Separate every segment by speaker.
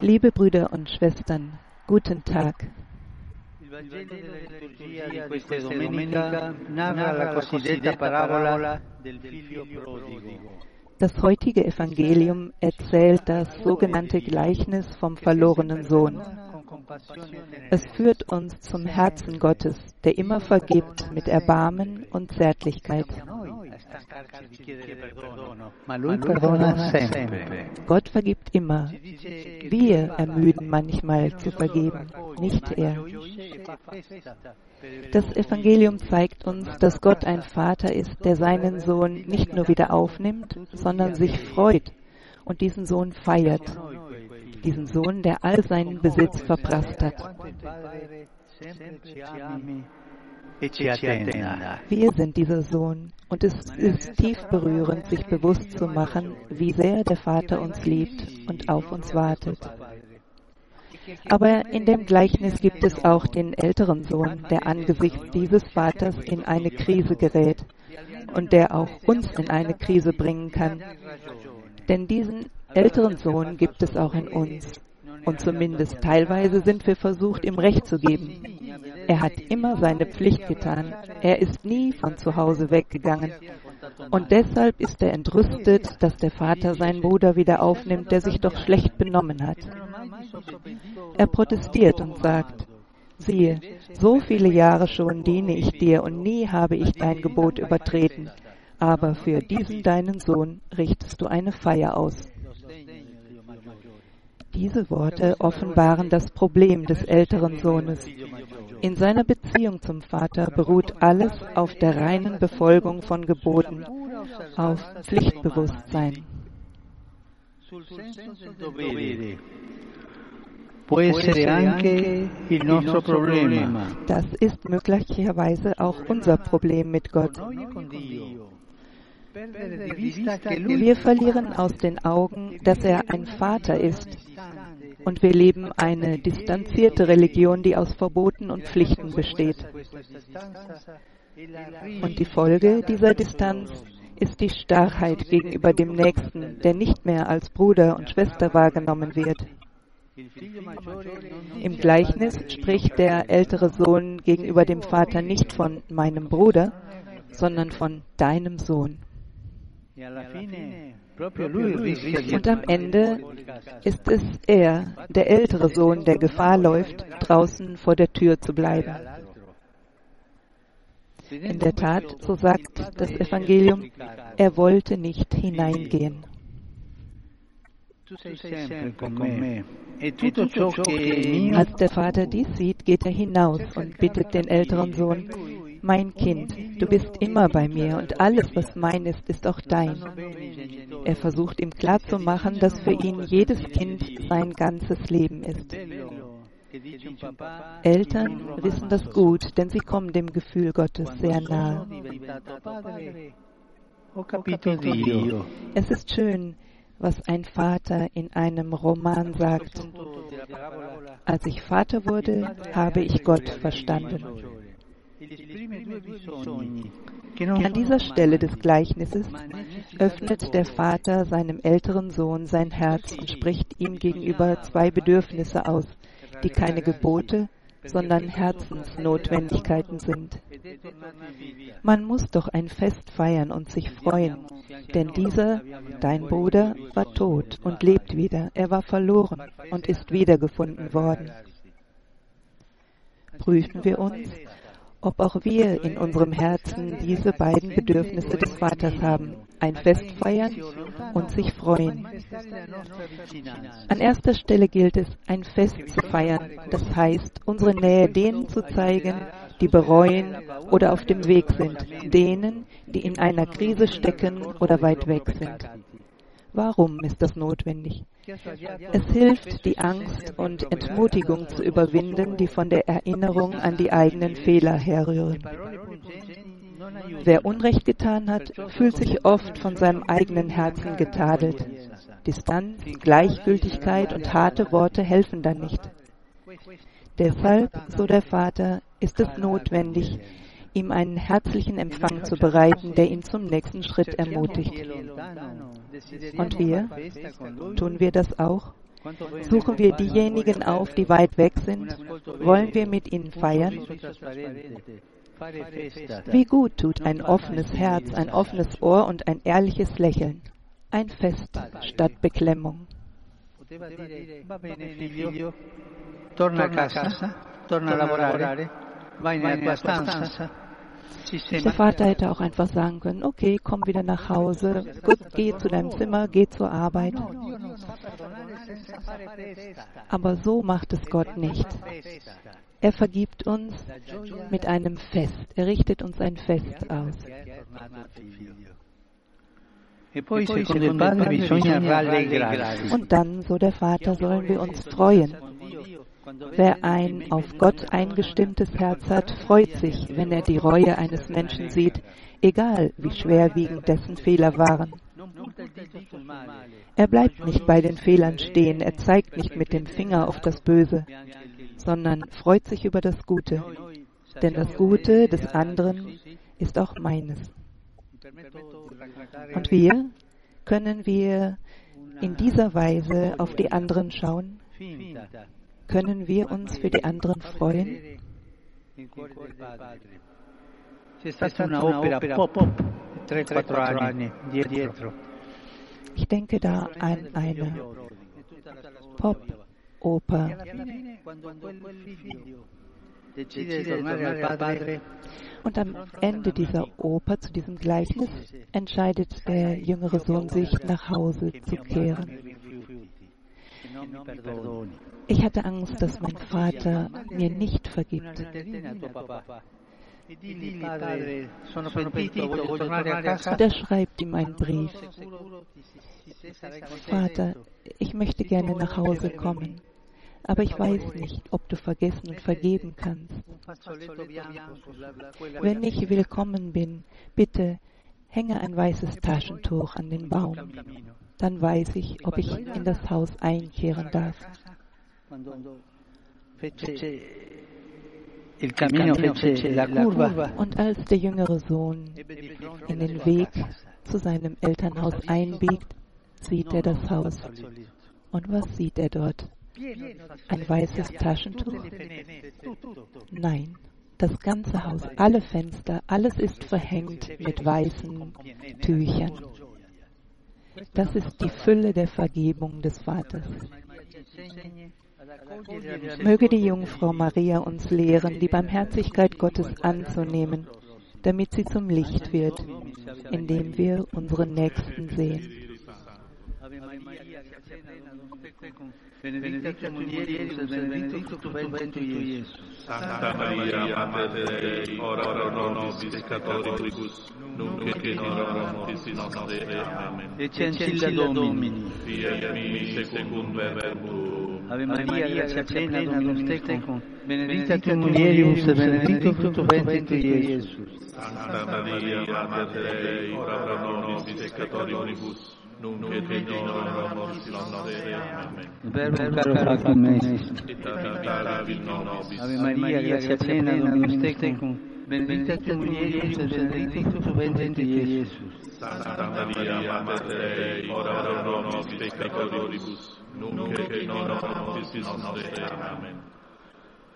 Speaker 1: Liebe Brüder und Schwestern, guten Tag.
Speaker 2: Il Vangelo della liturgia di questa domenica narra la cosiddetta parabola del figlio prodigo.
Speaker 1: Das heutige Evangelium erzählt das sogenannte Gleichnis vom verlorenen Sohn. Es führt uns zum Herzen Gottes, der immer vergibt mit Erbarmen und Zärtlichkeit. Gott vergibt immer. Wir ermüden manchmal zu vergeben, nicht er. Das Evangelium zeigt uns, dass Gott ein Vater ist, der seinen Sohn nicht nur wieder aufnimmt, sondern sich freut und diesen Sohn feiert. Diesen Sohn, der all seinen Besitz verprasst hat. Wir sind dieser Sohn und es ist tief berührend, sich bewusst zu machen, wie sehr der Vater uns liebt und auf uns wartet. Aber in dem Gleichnis gibt es auch den älteren Sohn, der angesichts dieses Vaters in eine Krise gerät und der auch uns in eine Krise bringen kann. Denn diesen älteren Sohn gibt es auch in uns. Und zumindest teilweise sind wir versucht, ihm Recht zu geben. Er hat immer seine Pflicht getan. Er ist nie von zu Hause weggegangen. Und deshalb ist er entrüstet, dass der Vater seinen Bruder wieder aufnimmt, der sich doch schlecht benommen hat. Er protestiert und sagt, siehe, so viele Jahre schon diene ich dir und nie habe ich dein Gebot übertreten. Aber für diesen deinen Sohn richtest du eine Feier aus. Diese Worte offenbaren das Problem des älteren Sohnes. In seiner Beziehung zum Vater beruht alles auf der reinen Befolgung von Geboten, auf Pflichtbewusstsein. Das ist möglicherweise auch unser Problem mit Gott. Wir verlieren aus den Augen, dass er ein Vater ist. Und wir leben eine distanzierte Religion, die aus Verboten und Pflichten besteht. Und die Folge dieser Distanz ist die Starrheit gegenüber dem Nächsten, der nicht mehr als Bruder und Schwester wahrgenommen wird. Im Gleichnis spricht der ältere Sohn gegenüber dem Vater nicht von meinem Bruder, sondern von deinem Sohn. Und am Ende ist es er, der ältere Sohn, der Gefahr läuft, draußen vor der Tür zu bleiben. In der Tat, so sagt das Evangelium, er wollte nicht hineingehen. Als der Vater dies sieht, geht er hinaus und bittet den älteren Sohn, mein Kind, du bist immer bei mir und alles, was mein ist, ist auch dein. Er versucht ihm klarzumachen, dass für ihn jedes Kind sein ganzes Leben ist. Eltern wissen das gut, denn sie kommen dem Gefühl Gottes sehr nahe. Es ist schön, was ein Vater in einem Roman sagt. Als ich Vater wurde, habe ich Gott verstanden. An dieser Stelle des Gleichnisses öffnet der Vater seinem älteren Sohn sein Herz und spricht ihm gegenüber zwei Bedürfnisse aus, die keine Gebote, sondern Herzensnotwendigkeiten sind. Man muss doch ein Fest feiern und sich freuen, denn dieser, dein Bruder, war tot und lebt wieder. Er war verloren und ist wiedergefunden worden. Prüfen wir uns, ob auch wir in unserem Herzen diese beiden Bedürfnisse des Vaters haben. Ein Fest feiern und sich freuen. An erster Stelle gilt es, ein Fest zu feiern. Das heißt, unsere Nähe denen zu zeigen, die bereuen oder auf dem Weg sind, denen, die in einer Krise stecken oder weit weg sind. Warum ist das notwendig? Es hilft, die Angst und Entmutigung zu überwinden, die von der Erinnerung an die eigenen Fehler herrühren. Wer Unrecht getan hat, fühlt sich oft von seinem eigenen Herzen getadelt. Distanz, Gleichgültigkeit und harte Worte helfen dann nicht. Deshalb, so der Vater, ist es notwendig, ihm einen herzlichen Empfang zu bereiten, der ihn zum nächsten Schritt ermutigt. Und wir? Tun wir das auch? Suchen wir diejenigen auf, die weit weg sind? Wollen wir mit ihnen feiern? Wie gut tut ein offenes Herz, ein offenes Ohr und ein ehrliches Lächeln. Ein Fest statt Beklemmung.
Speaker 2: Torna a casa, torna a lavorare, vai nella tua.
Speaker 1: Der Vater hätte auch einfach sagen können, okay, komm wieder nach Hause, gut, geh zu deinem Zimmer, geh zur Arbeit. Aber so macht es Gott nicht. Er vergibt uns mit einem Fest. Er richtet uns ein Fest aus. Und dann, so der Vater, sollen wir uns freuen. Wer ein auf Gott eingestimmtes Herz hat, freut sich, wenn er die Reue eines Menschen sieht, egal wie schwerwiegend dessen Fehler waren. Er bleibt nicht bei den Fehlern stehen, er zeigt nicht mit dem Finger auf das Böse, sondern freut sich über das Gute. Denn das Gute des anderen ist auch meines. Und wir können wir in dieser Weise auf die anderen schauen? Können wir uns für die anderen freuen? Ich denke da an eine Pop-Oper. Und am Ende dieser Oper, zu diesem Gleichnis, entscheidet der jüngere Sohn sich, nach Hause zu kehren. Ich hatte Angst, dass mein Vater mir nicht vergibt. Und er schreibt ihm einen Brief. Vater, ich möchte gerne nach Hause kommen, aber ich weiß nicht, ob du vergessen und vergeben kannst. Wenn ich willkommen bin, bitte hänge ein weißes Taschentuch an den Baum. Dann weiß ich, ob ich in das Haus einkehren darf. Und als der jüngere Sohn in den Weg zu seinem Elternhaus einbiegt, sieht er das Haus. Und was sieht er dort? Ein weißes Taschentuch? Nein, das ganze Haus, alle Fenster, alles ist verhängt mit weißen Tüchern. Das ist die Fülle der Vergebung des Vaters. Möge die Jungfrau Maria uns lehren, die Barmherzigkeit Gottes anzunehmen, damit sie zum Licht wird, indem wir unseren Nächsten sehen.
Speaker 3: Benedicta tu mulieribus et benedictus fructus ventris Iesus. Santa Maria, Mater Dei, ora pro nobis peccatoribus, nunc et in hora mortis nostre. Amen.
Speaker 2: Ecce ancilla Domini.
Speaker 3: Fiat mi secundum verbum.
Speaker 2: Ave Maria, gratia plena, Dominus tecum, benedicta tu mulieribus et benedictus fructus ventris Iesus.
Speaker 3: Santa Maria, Mater Dei, ora pro nobis peccatoribus, nunc et in hora mortis nostre. Amen.
Speaker 2: Verbum caro factum est.
Speaker 3: Et habitare in nobis.
Speaker 2: Ave Maria, gratia plena, Dominus tecum, benedicta tu mulieribus et benedictus fructus ventris Iesus.
Speaker 3: Santa Maria, Mater Dei, ora pro nobis peccatoribus, nunc et in hora mortis nostre. Amen.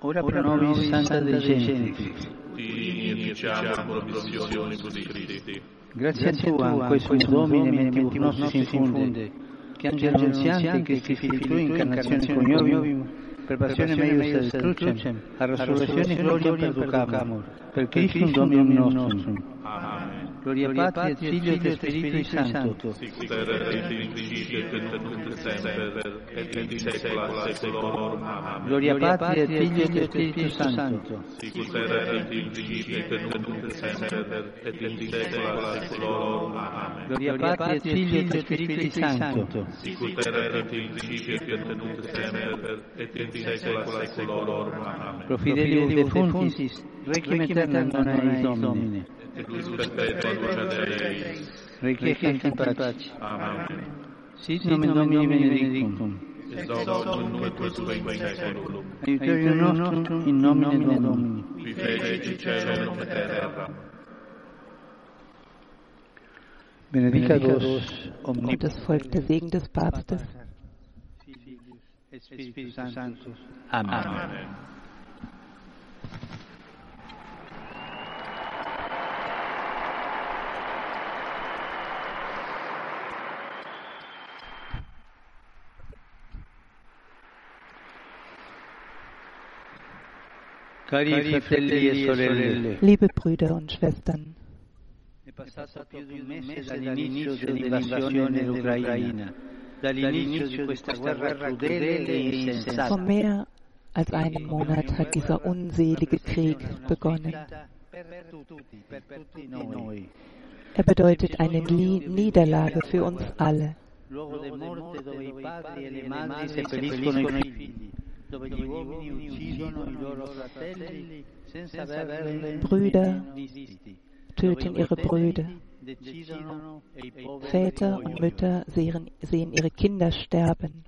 Speaker 2: Ora pro nobis Santa Dei Gentilis.
Speaker 3: Digni diciamo promissione di Christi.
Speaker 2: Grazie a Tua, in questo Domine, mentre nostri si infonde, che angelo annunziante, che si filtrò incarnazione coniovium, per passione meius et crucem, a resurrezione gloria perducamur, per Christum Dominum nostrum. Gloria Patri et Filio et Spiritui Sancto,
Speaker 3: Sic terra in principio et nunc et semper, et in saecula saeculorum. Amen.
Speaker 2: Gloria Patri et Filio et Spiritus Sancto,
Speaker 3: Sic terra in principio et nunc et semper, et in saecula saeculorum. Amen.
Speaker 2: Gloria Patri et Filio et Spiritui Sancto,
Speaker 3: Sic terra in principio et nunc et semper, et in saecula saeculorum. Amen.
Speaker 2: pro fidelibus defuntis, requiem aeternam eis Domine,
Speaker 3: Deus perpetua Deus.
Speaker 2: Requiescent in pace.
Speaker 3: Amen.
Speaker 2: Sit nomen Domini benedictum.
Speaker 3: Ex hoc nunc et usque in saeculum.
Speaker 2: Aiuterium nostrum in nomine Domini.
Speaker 3: Qui feci caelum et terra.
Speaker 2: Benedica
Speaker 1: vos omnipotens. das Volk Segen des Papstes.
Speaker 2: Espíritu Santo.
Speaker 4: Amen.
Speaker 3: Amen.
Speaker 2: Crudele e insensata.
Speaker 1: vor mehr als einem Monat hat dieser unselige Krieg begonnen. Er bedeutet eine Niederlage für uns alle. Brüder
Speaker 2: visti.
Speaker 1: töten ihre Brüder. Väter und Mütter sehen, sehen ihre Kinder sterben.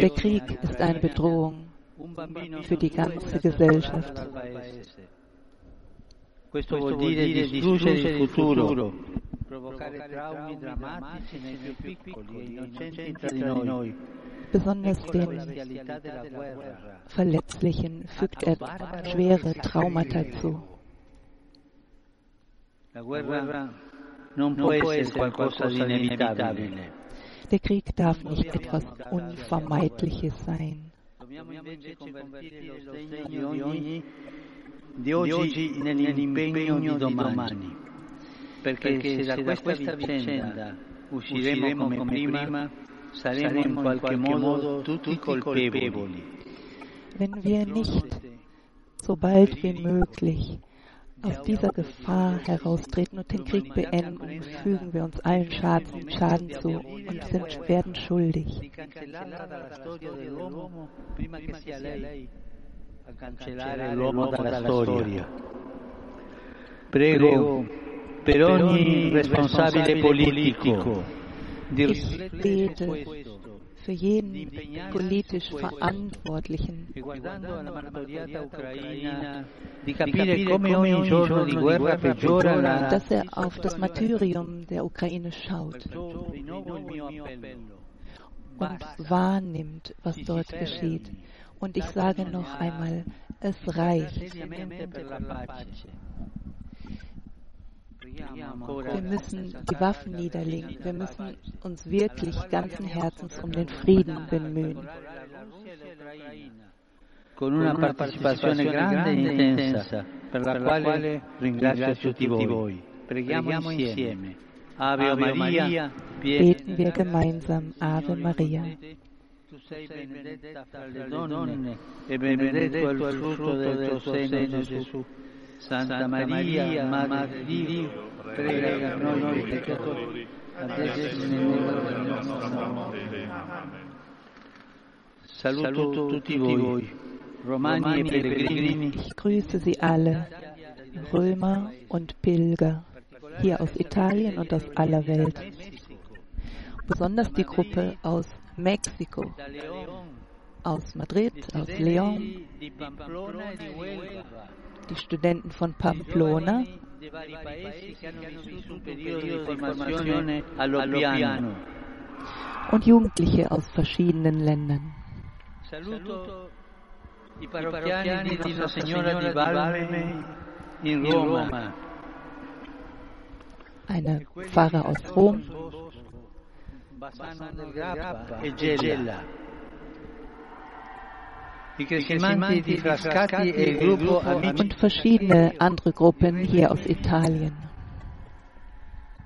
Speaker 1: Der Krieg ist eine Bedrohung für die ganze Gesellschaft.
Speaker 2: Questo vuol dire distruggere il futuro, provocare traumi drammatici nei più piccoli e innocenti tra di noi.
Speaker 1: Besonders
Speaker 2: La
Speaker 1: den Verletzlichen fügt er schwere Traumata zu.
Speaker 2: La guerra non può essere qualcosa di inevitabile.
Speaker 1: Der Krieg darf nicht etwas Unvermeidliches sein.
Speaker 2: Di oggi nell'impegno di domani. Perché se da questa vicenda usciremo come prima, saremo in qualche modo tutti colpevoli.
Speaker 1: Wenn wir nicht so bald wie möglich aus dieser Gefahr heraustreten und den Krieg beenden, fügen wir uns allen Schaden, Schaden zu und sind, werden schuldig.
Speaker 2: A cancellare l'uomo dalla storia. Prego per ogni responsabile politico di questo
Speaker 1: für jeden politisch Verantwortlichen,
Speaker 2: guardando alla martoriata Ucraina di capire come ogni giorno di guerra peggiora la
Speaker 1: dass er auf das Martyrium der Ukraine schaut. Und wahrnimmt, was dort geschieht. Und ich sage noch einmal, es reicht. Wir müssen die Waffen niederlegen. Wir müssen uns wirklich ganzen Herzens um den Frieden bemühen.
Speaker 2: con una partecipazione grande e intensa, per la quale ringrazio tutti voi. Preghiamo insieme. Ave Maria,
Speaker 1: Beten wir gemeinsam Ave Maria.
Speaker 2: Tu sei benedetta fra le donne e benedetto è il frutto del tuo seno, Gesù. Santa Maria, Madre di Dio, prega per noi peccatori, adesso e nell'ora della nostra morte. Saluto tutti voi, romani e pellegrini,
Speaker 1: Ich grüße Sie alle, Römer und Pilger, hier aus Italien und aus aller Welt. Besonders die Gruppe aus Mexiko, aus Madrid, aus León,
Speaker 2: Huelva.
Speaker 1: die Studenten von Pamplona. und Jugendliche aus verschiedenen Ländern.
Speaker 2: I parrocchiani di Nostra Signora di Valme in Roma,
Speaker 1: Eine Pfarrer aus Rom,
Speaker 2: Bassano del Grappa e Gela. E il gruppo Amici
Speaker 1: und verschiedene andere Gruppen hier aus Italien.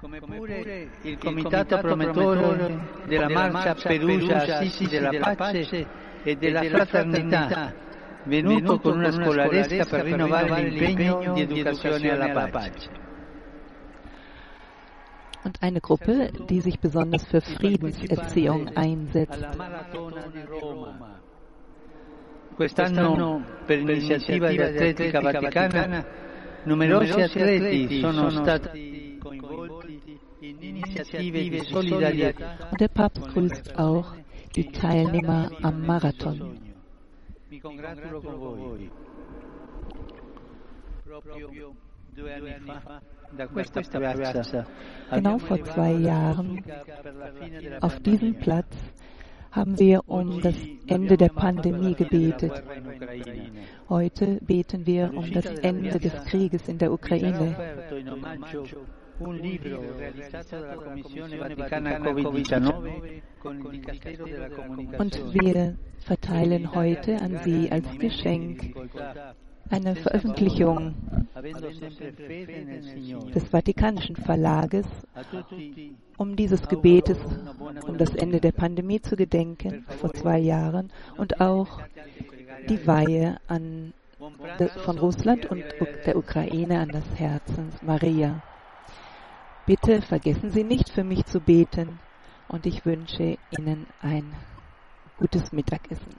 Speaker 2: come pure il comitato promotore della marcia Perugia Assisi della pace e della fraternità, venuto con una scolaresca per rinnovare l'impegno di educazione alla pace.
Speaker 1: Und eine Gruppe, die sich besonders für Friedenserziehung einsetzt.
Speaker 2: Di. Quest'anno, per l'iniziativa dell'Atletica Vaticana, numerosi atleti sono stati coinvolti in
Speaker 1: Und der Papst grüßt auch die Teilnehmer am Marathon. Genau vor zwei Jahren auf diesem Platz haben wir um das Ende der Pandemie gebetet. Heute beten wir um das Ende des Krieges in der Ukraine. Und wir verteilen heute an Sie als Geschenk eine Veröffentlichung des Vatikanischen Verlages, um dieses Gebetes, um das Ende der Pandemie zu gedenken, vor zwei Jahren, und auch die Weihe an, von Russland und der Ukraine an das Herzens Maria. Bitte vergessen Sie nicht für mich zu beten und ich wünsche Ihnen ein gutes Mittagessen.